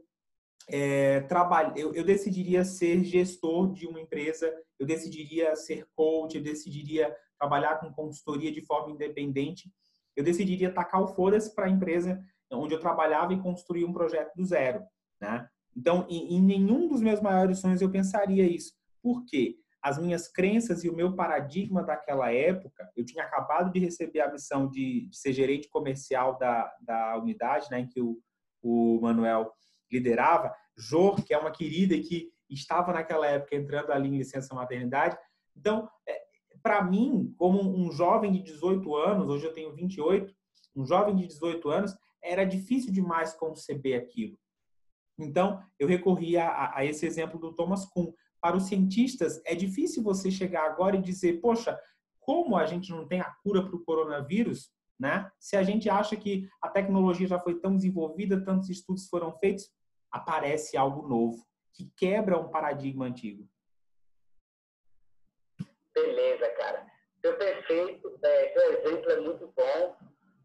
é, trabalhar, eu, eu, decidiria ser gestor de uma empresa, eu decidiria ser coach, eu decidiria trabalhar com consultoria de forma independente, eu decidiria tacar o foda-se para a empresa onde eu trabalhava e construir um projeto do zero, né? Então, em, em, nenhum dos meus maiores sonhos eu pensaria isso. Por quê? As minhas crenças e o meu paradigma daquela época, eu tinha acabado de receber a missão de, de ser gerente comercial da, da unidade, né, em que o, o Manuel liderava. Jor, que é uma querida e que estava naquela época entrando ali em licença maternidade. Então, é, para mim, como um jovem de 18 anos, hoje eu tenho 28, um jovem de 18 anos, era difícil demais conceber aquilo. Então, eu recorri a, a, esse exemplo do Thomas Kuhn. Para os cientistas, é difícil você chegar agora e dizer, poxa, como a gente não tem a cura para o coronavírus, né? Se a gente acha que a tecnologia já foi tão desenvolvida, tantos estudos foram feitos, aparece algo novo que quebra um paradigma antigo. Beleza, cara. Seu perfeito, é, seu exemplo é muito bom.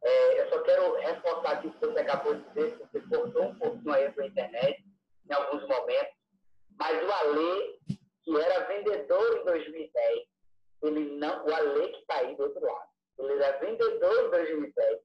É, eu só quero reforçar aqui o que você acabou de dizer, que você cortou um pouquinho aí a internet em alguns momentos, mas o Ale, que era vendedor em 2010, ele não, o Ale que está aí do outro lado, ele era vendedor em 2010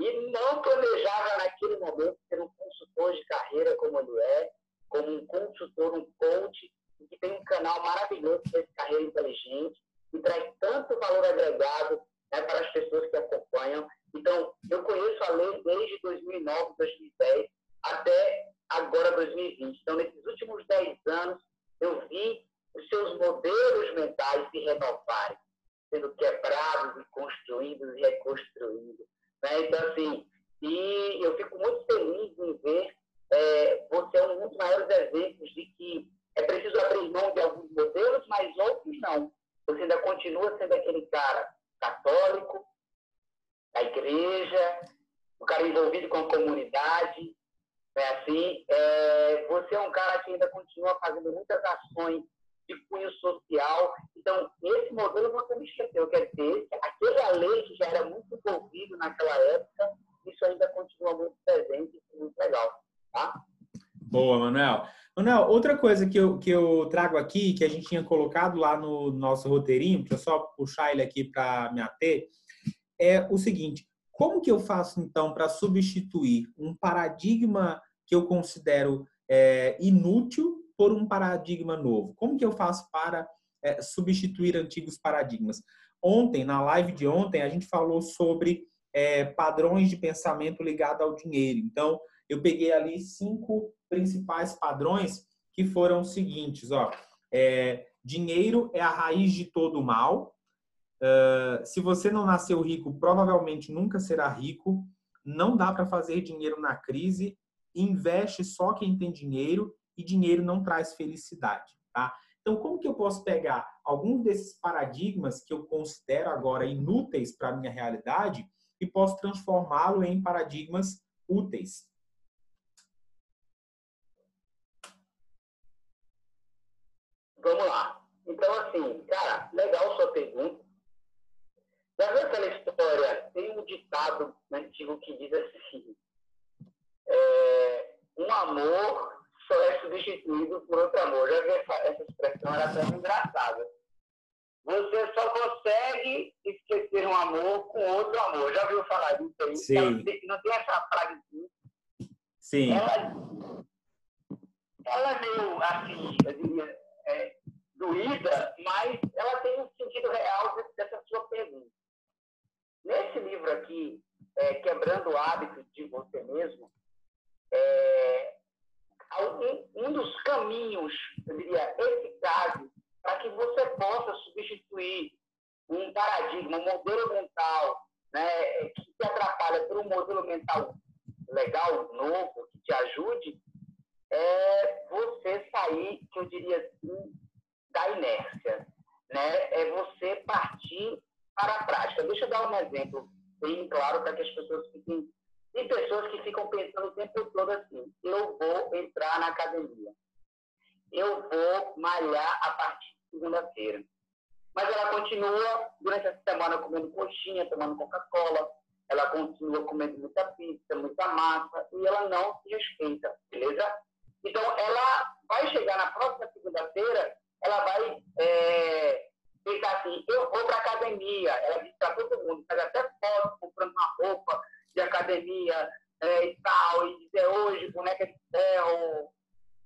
e não planejava naquele momento ser um consultor de carreira como ele é, como um consultor, um coach, que tem um canal maravilhoso para esse carreira inteligente, e traz tanto valor agregado né, para as pessoas que acompanham. Então, eu conheço a lei desde 2009, 2010, até agora 2020. Então, nesses últimos 10 anos, eu vi os seus modelos mentais se renovarem, sendo quebrados e construídos e reconstruídos. Né? Então, assim, e eu fico muito feliz em ver é, você é um dos maiores exemplos de que é preciso abrir mão de alguns modelos, mas outros não. Você ainda continua sendo aquele cara católico, da igreja, o cara envolvido com a comunidade, é assim. É, você é um cara que ainda continua fazendo muitas ações de cunho social. Então, esse modelo você não esqueceu. Quer dizer, aquele lei que já era muito envolvido naquela época, isso ainda continua muito presente muito legal. Tá? Boa, Manuel. Manuel, outra coisa que eu, que eu trago aqui, que a gente tinha colocado lá no nosso roteirinho, eu só puxar ele aqui para me ater, é o seguinte: como que eu faço então para substituir um paradigma que eu considero é, inútil por um paradigma novo? Como que eu faço para é, substituir antigos paradigmas? Ontem, na live de ontem, a gente falou sobre é, padrões de pensamento ligado ao dinheiro. Então, eu peguei ali cinco principais padrões que foram os seguintes, ó. É, dinheiro é a raiz de todo mal. Uh, se você não nasceu rico, provavelmente nunca será rico. Não dá para fazer dinheiro na crise. Investe só quem tem dinheiro e dinheiro não traz felicidade, tá? Então, como que eu posso pegar alguns desses paradigmas que eu considero agora inúteis para a minha realidade e posso transformá-lo em paradigmas úteis? Vamos lá. Então, assim, cara, legal sua pergunta. Já viu aquela história? Tem um ditado antigo que diz assim: é, um amor só é substituído por outro amor. Já vi essa, essa expressão, era até engraçada. Você só consegue esquecer um amor com outro amor. Já viu falar disso aí? Sim. Não tem, não tem essa frase Sim. Ela, ela é meio, assim, eu diria, é, doída, mas ela tem um sentido real dessa sua pergunta. Nesse livro aqui, é, Quebrando o Hábito de Você Mesmo, é, um, um dos caminhos, eu diria, eficazes para que você possa substituir um paradigma, um modelo mental né, que te atrapalha por um modelo mental legal, novo, que te ajude, é você sair, que eu diria assim, da inércia. Né? É você partir para a prática. Deixa eu dar um exemplo bem claro para que as pessoas fiquem tem pessoas que ficam pensando o tempo todo assim: eu vou entrar na academia, eu vou malhar a partir de segunda-feira. Mas ela continua durante essa semana comendo coxinha, tomando Coca-Cola, ela continua comendo muita pizza, muita massa, e ela não se respeita, beleza? Então, ela vai chegar na próxima segunda-feira, ela vai é, pensar assim: eu vou para academia. Ela diz para todo mundo, faz até foto comprando uma roupa de academia é, e tal, e dizer hoje boneca de ferro,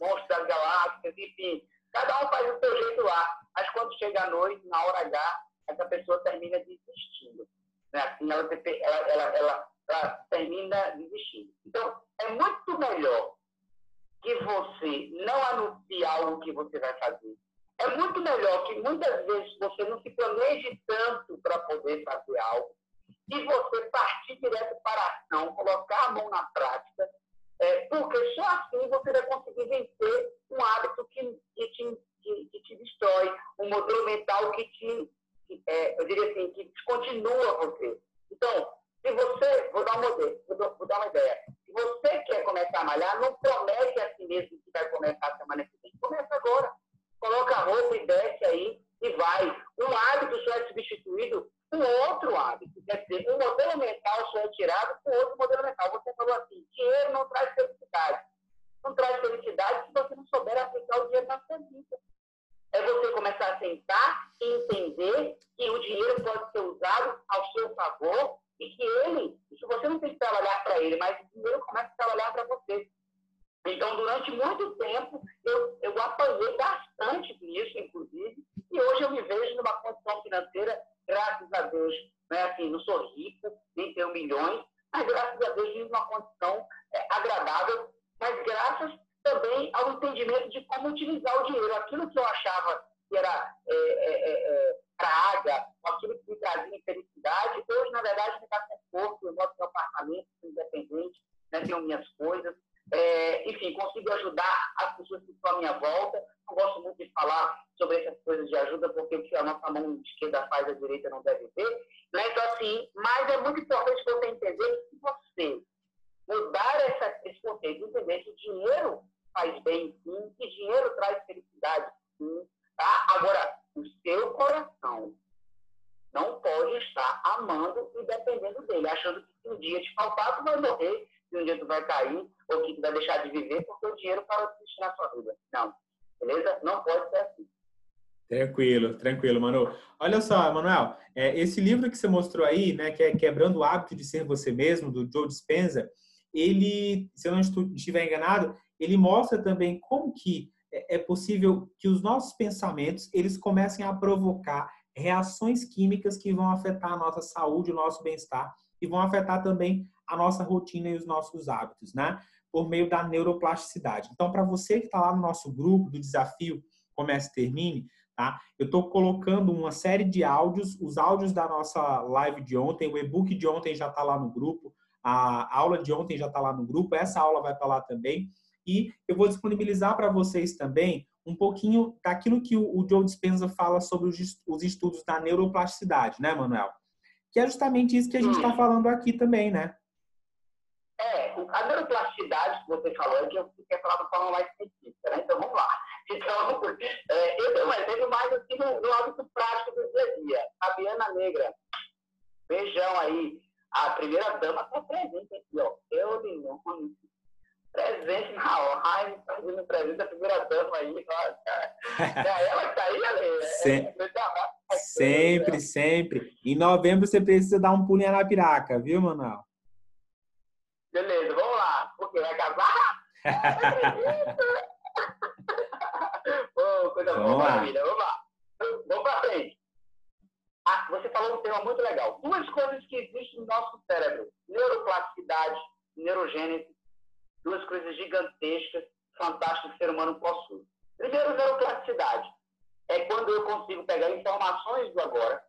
monstro das galáxias, enfim. Cada um faz o seu jeito lá. Mas quando chega a noite, na hora H, essa pessoa termina desistindo. Né? Assim, ela, ela, ela, ela, ela termina desistindo. Então, é muito melhor que você não anuncie algo que você vai fazer. É muito melhor que muitas vezes você não se planeje tanto para poder fazer algo e você partir direto para a ação, colocar a mão na prática, é, porque só assim você vai conseguir vencer um hábito que, que, te, que, que te destrói, um modelo mental que te, que, é, eu diria assim, que descontinua você. Então, se você, vou dar, um modelo, vou, vou dar uma ideia, se você quer começar a malhar, não promete a si mesmo que vai começar a semana que vem, começa agora. Coloca a roupa e desce aí e vai. Um hábito só é substituído um outro hábito. Quer dizer, um modelo mental só é tirado com outro modelo mental. Você falou assim, dinheiro não traz felicidade. Não traz felicidade se você não souber aplicar o dinheiro na sua vida. É você começar a sentar e entender que o dinheiro pode ser usado ao seu favor e que ele, se você não tem que trabalhar para ele, mas o dinheiro começa a trabalhar para você. Então, durante muito tempo, eu, eu apanhei bastante nisso, inclusive, e hoje eu me vejo numa condição financeira graças a Deus, né, não sou rico, nem tenho milhões, mas graças a Deus vivo uma condição é, agradável, mas graças também ao entendimento de como utilizar o dinheiro. Aquilo que eu achava que era é, é, é, é praga, aquilo que me trazia infelicidade, hoje, na verdade, me dá conforto, eu moro no apartamento, sou independente, né, tenho minhas coisas, é, enfim, consigo ajudar as pessoas que estão à minha volta. Não gosto muito de falar sobre essas coisas de ajuda, porque o que a nossa mão esquerda faz, a direita não deve ver. Né? Então, assim, mas é muito importante você entender que você mudar essa, esse conceito, entender que dinheiro faz bem, sim, que dinheiro traz felicidade, sim. Tá? Agora, o seu coração não pode estar amando e dependendo dele, achando que se um dia te faltar, tu vai morrer que um dia tu vai cair ou que tu vai deixar de viver porque o dinheiro parou de existir na sua vida. Não. Beleza? Não pode ser assim. Tranquilo, tranquilo, Manu. Olha só, Manuel, é, esse livro que você mostrou aí, né, que é Quebrando o Hábito de Ser Você Mesmo, do Joe Dispenza, ele, se eu não estiver enganado, ele mostra também como que é, é possível que os nossos pensamentos, eles comecem a provocar reações químicas que vão afetar a nossa saúde, o nosso bem-estar e vão afetar também a nossa rotina e os nossos hábitos, né? Por meio da neuroplasticidade. Então, para você que está lá no nosso grupo do desafio comece e termine, tá? Eu estou colocando uma série de áudios, os áudios da nossa live de ontem, o e-book de ontem já está lá no grupo, a aula de ontem já está lá no grupo, essa aula vai tá lá também. E eu vou disponibilizar para vocês também um pouquinho daquilo que o, Joe Dispenza fala sobre os, estudos da neuroplasticidade, né, Manuel? Que é justamente isso que a gente está falando aqui também, né? É, a neuroplasticidade que você falou é que eu quero falar de forma mais específica, né? Então vamos lá. Então, é, eu tenho um exemplo mais assim no, no hábito prático do dia a dia. Fabiana Negra, beijão aí. A primeira dama está presente aqui, ó. Eu, Linone, presente na live, fazendo presente a primeira dama aí. É ela que tá aí, Ale. Sem... É, sempre, né? sempre. Em novembro você precisa dar um pulinho na Arapiraca, viu, Manuel? Beleza, vamos lá. Porque vai casar? oh, coisa vamos lá. Vamos lá. Vamos pra frente. Ah, você falou um tema muito legal. Duas coisas que existem no nosso cérebro: neuroplasticidade, neurogênese. Duas coisas gigantescas, fantásticas que o ser humano possui. Primeiro, neuroplasticidade. É quando eu consigo pegar informações do agora,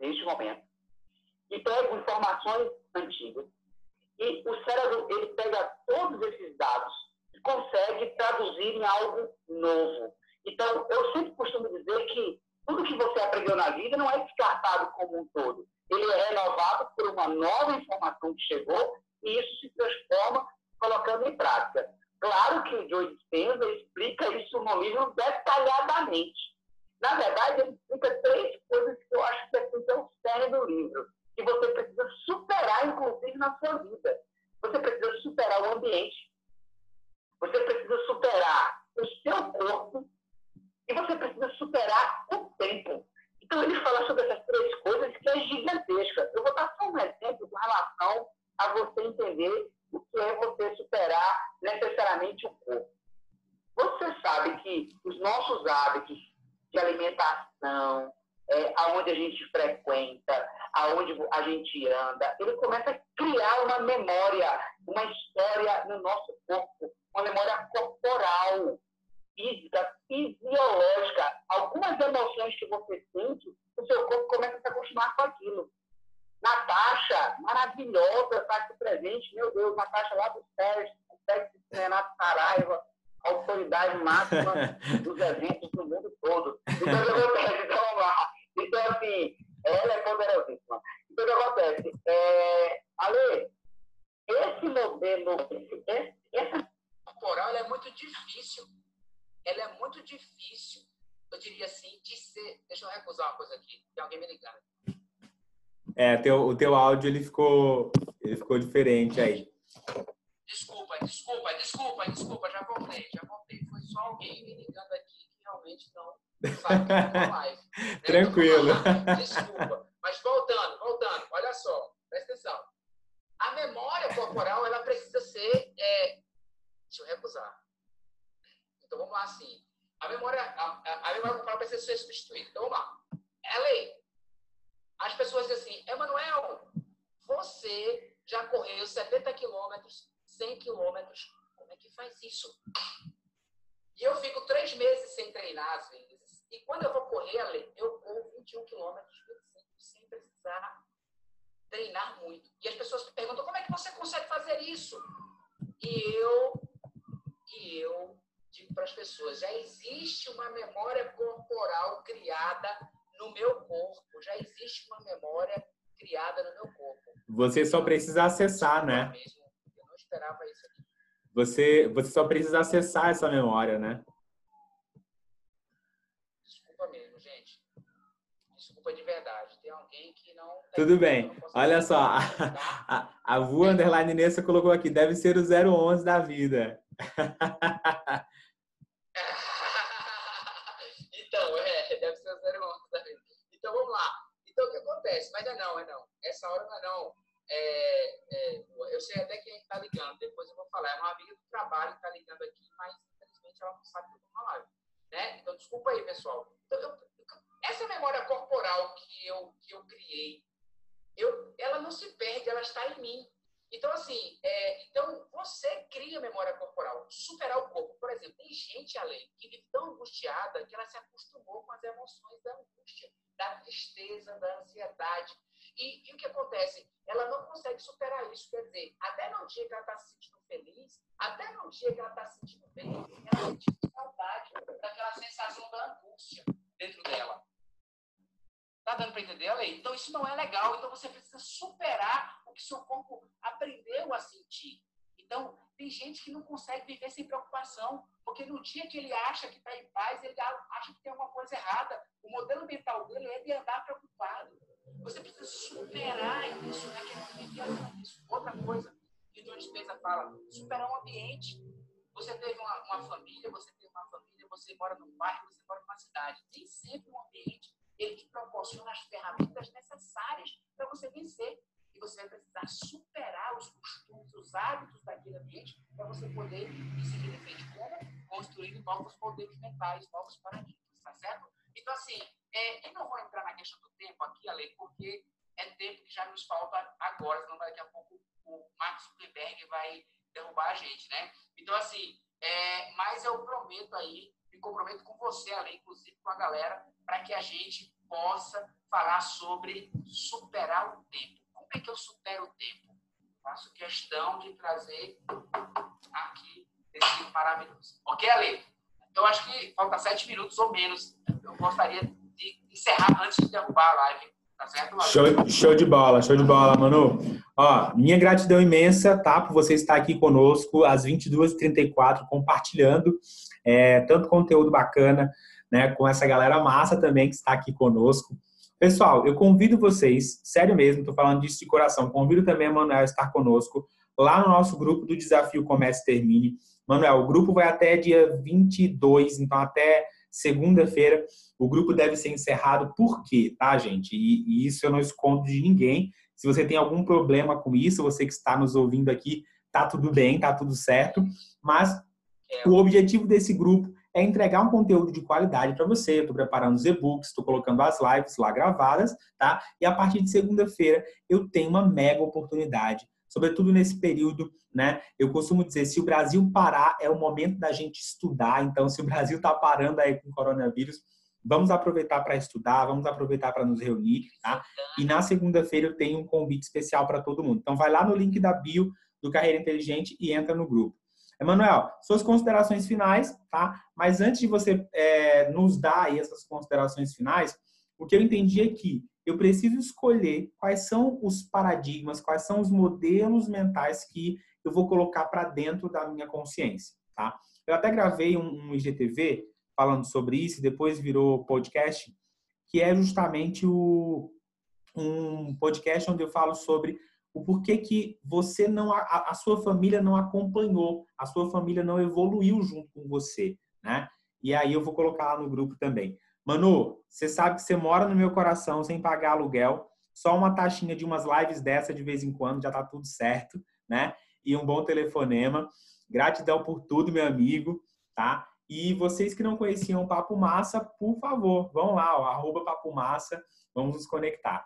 neste momento, e pego informações antigas. E o cérebro, ele pega todos esses dados e consegue traduzir em algo novo. Então, eu sempre costumo dizer que tudo que você aprendeu na vida não é descartado como um todo. Ele é renovado por uma nova informação que chegou e isso se transforma colocando em prática. Claro que o Joe Dispenza explica isso no livro detalhadamente. Na verdade, ele explica três coisas que eu acho que é o cerne do livro, que você precisa superar, inclusive, na sua vida. Você precisa superar o ambiente, você precisa superar o seu corpo e você precisa superar o tempo. Então, ele fala sobre essas três coisas que é gigantesca. Eu vou dar só um exemplo com relação a você entender o que é você superar necessariamente o corpo. Você sabe que os nossos hábitos de alimentação, é, aonde a gente frequenta, aonde a gente anda, ele começa a criar uma memória, uma história no nosso corpo, uma memória corporal física, fisiológica. Algumas emoções que você sente, o seu corpo começa a se acostumar com aquilo. Natasha, maravilhosa, está aqui presente. Meu Deus, Natasha lá do SESC, SESC Renato Saraiva, autoridade máxima dos eventos do mundo todo. Então, o que acontece? Então, vamos lá. Então, assim, ela é poderosíssima. Então, o que acontece? É, Ale, esse modelo, esse, essa corporal, é muito difícil ela é muito difícil, eu diria assim, de ser. Deixa eu recusar uma coisa aqui, tem alguém me ligando. É, teu, o teu áudio ele ficou, ele ficou diferente aí. Desculpa, desculpa, desculpa, desculpa, já voltei, já voltei. Foi só alguém me ligando aqui que realmente não sabe que live. Né? Tranquilo. Desculpa. Mas voltando, voltando, olha só, presta atenção. A memória corporal, ela precisa ser. É... Deixa eu recusar. Então vamos lá assim. A memória, a, a memória corporal precisa ser substituída. Então vamos lá. Ela As pessoas dizem assim, Emanuel, você já correu 70 quilômetros, 100 quilômetros. Como é que faz isso? E eu fico três meses sem treinar, às vezes. E quando eu corro 21 quilômetros sem precisar treinar muito. E as pessoas me perguntam, como é que você consegue fazer isso? E eu, e eu digo para as pessoas: já existe uma memória corporal criada no meu corpo, já existe uma memória criada no meu corpo. Você só precisa acessar, né? Eu não esperava isso aqui. Você, você só precisa acessar essa memória, né? Desculpa mesmo, gente. Desculpa de verdade. Tem alguém que não. Tudo bem. Olha só, a, a, a Vu Underline Nessa colocou aqui: deve ser o 011 da vida. então, é, deve ser o 011 da vida. Então, vamos lá. Então, o que acontece? Mas é não, é não. Essa hora não é não. É, é, eu sei até quem está ligando, depois eu vou falar. É uma amiga do trabalho que está ligando aqui, mas infelizmente ela não sabe que eu na live. Né? Então, desculpa aí, pessoal. Então, eu, essa memória corporal que eu, que eu criei, eu, ela não se perde, ela está em mim. Então, assim, é, então você cria memória corporal, superar o corpo. Por exemplo, tem gente, além, que vive tão angustiada emoções da angústia, da tristeza, da ansiedade. E, e, o que acontece? Ela não consegue superar isso. Quer dizer, até no dia que ela está se sentindo feliz, até no dia que ela está se sentindo bem, ela sente saudade daquela sensação da angústia dentro dela. Tá dando para entender, Ale? Então, isso não é legal. Então, você precisa superar o que seu corpo aprendeu a sentir. Então, tem gente que não consegue viver sem preocupação, porque no dia que ele acha que está em paz, ele acha que tem alguma coisa errada. O modelo mental dele é de andar preocupado. Você precisa superar isso, né? Que isso. Outra coisa que John Dispenza fala, superar um ambiente. Você teve uma, uma família, você tem uma família, você mora num bairro, você mora numa cidade. Nem sempre um ambiente ele te proporciona as ferramentas necessárias para você vencer e você vai precisar superar os costumes, os hábitos daquele ambiente para você poder ir seguir em frente como construindo novos modelos mentais, novos paradigmas, tá certo? Então, assim, é, eu não vou entrar na questão do tempo aqui, Ale, porque é tempo que já nos falta agora, senão daqui a pouco o Max Zuckerberg vai derrubar a gente, né? Então, assim, é, mas eu prometo aí, me comprometo com você, Ale, inclusive com a galera, para que a gente possa falar sobre superar o tempo como é que eu supero o tempo? Faço questão de trazer aqui esse maravilhoso. Ok, Ale? Eu acho que falta sete minutos ou menos. Eu gostaria de encerrar antes de derrubar a live. Tá certo, Show, show de bola, show de bola, Manu. Ó, minha gratidão imensa, tá? Por você estar aqui conosco às 22h34, compartilhando é, tanto conteúdo bacana, né? Com essa galera massa também que está aqui conosco. Pessoal, eu convido vocês, sério mesmo, estou falando disso de coração, convido também a Manuel a estar conosco lá no nosso grupo do Desafio Comece Termine. Manuel, o grupo vai até dia 22, então até segunda-feira o grupo deve ser encerrado. Por quê, tá, gente? E, e isso eu não escondo de ninguém. Se você tem algum problema com isso, você que está nos ouvindo aqui, tá tudo bem, tá tudo certo. Mas. O objetivo desse grupo é entregar um conteúdo de qualidade para você. Estou preparando os e-books, estou colocando as lives lá gravadas, tá? E a partir de segunda-feira eu tenho uma mega oportunidade, sobretudo nesse período, né? Eu costumo dizer, se o Brasil parar, é o momento da gente estudar. Então, se o Brasil está parando aí com o coronavírus, vamos aproveitar para estudar, vamos aproveitar para nos reunir, tá? E na segunda-feira eu tenho um convite especial para todo mundo. Então, vai lá no link da bio do Carreira Inteligente e entra no grupo. Emanuel, suas considerações finais, tá? Mas antes de você é, nos dar aí essas considerações finais, o que eu entendi é que eu preciso escolher quais são os paradigmas, quais são os modelos mentais que eu vou colocar para dentro da minha consciência, tá? Eu até gravei um, um IGTV falando sobre isso, depois virou podcast, que é justamente o, um podcast onde eu falo sobre o porquê que você não, a, a, sua família não acompanhou, a sua família não evoluiu junto com você, né? E aí eu vou colocar lá no grupo também. Manu, você sabe que você mora no meu coração sem pagar aluguel, só uma taxinha de umas lives dessa de vez em quando já tá tudo certo, né? E um bom telefonema. Gratidão por tudo, meu amigo, tá? E vocês que não conheciam o Papo Massa, por favor, vão lá, ó, arroba Papo Massa, vamos nos conectar.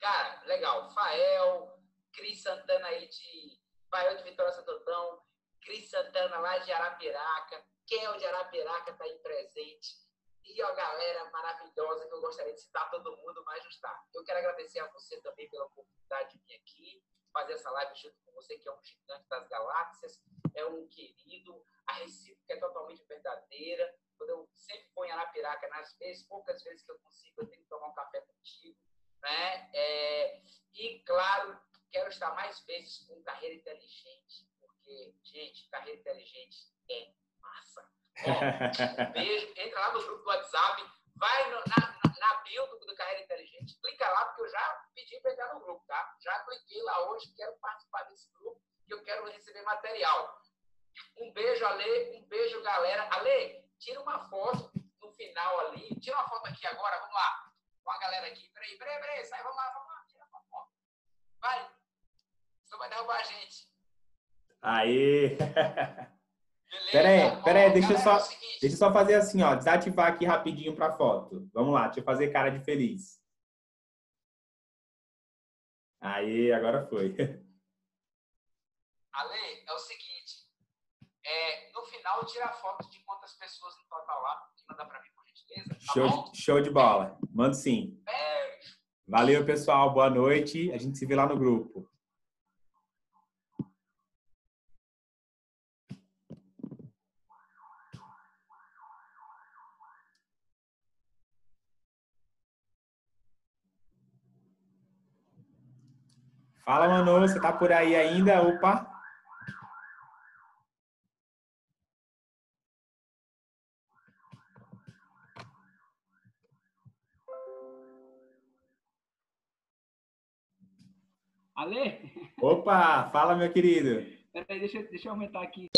Cara, legal. Fael, Cris Santana aí de Fael de Vitória Santo Antão, Cris Santana lá de Arapiraca, Kel de Arapiraca tá aí presente. E a galera maravilhosa que eu gostaria de citar todo mundo, mas não está. Eu quero agradecer a você também pela oportunidade de vir aqui, fazer essa live junto com você, que é um gigante das galáxias, é um querido, a recíproca é totalmente verdadeira. Quando eu sempre vou em Arapiraca, nas vezes, poucas vezes que eu consigo, eu tenho que tomar um café contigo né? É, e, claro, quero estar mais vezes com carreira inteligente, porque, gente, carreira inteligente é massa. Ó, beijo, entra lá no grupo do WhatsApp, vai no, na, na bio do, do Carreira Inteligente, clica lá, porque eu já pedi para entrar no grupo, tá? Já cliquei lá hoje, quero participar desse grupo, que eu quero receber material. Um beijo, Ale, um beijo, galera. Ale, tira uma foto no final ali, tira uma foto aqui agora, vamos lá com a galera aqui. Peraí, peraí, peraí, sai, vamos lá, vamos lá, tira uma foto. Vai. Só vai derrubar a gente. Aê! Beleza? Peraí, peraí, deixa, eu só, é deixa eu só fazer assim, ó. Desativar aqui rapidinho pra foto. Vamos lá, deixa eu fazer cara de feliz. Aí, agora foi. Ale, é o seguinte. É, no final, tira a foto de quantas pessoas no total lá, que manda pra mim, gentileza Show, show de bola. Mando sim. Valeu, pessoal. Boa noite. A gente se vê lá no grupo. Fala, Manu, você tá por aí ainda? Opa! Ale? Opa, fala, meu querido. Peraí, deixa, deixa eu aumentar aqui.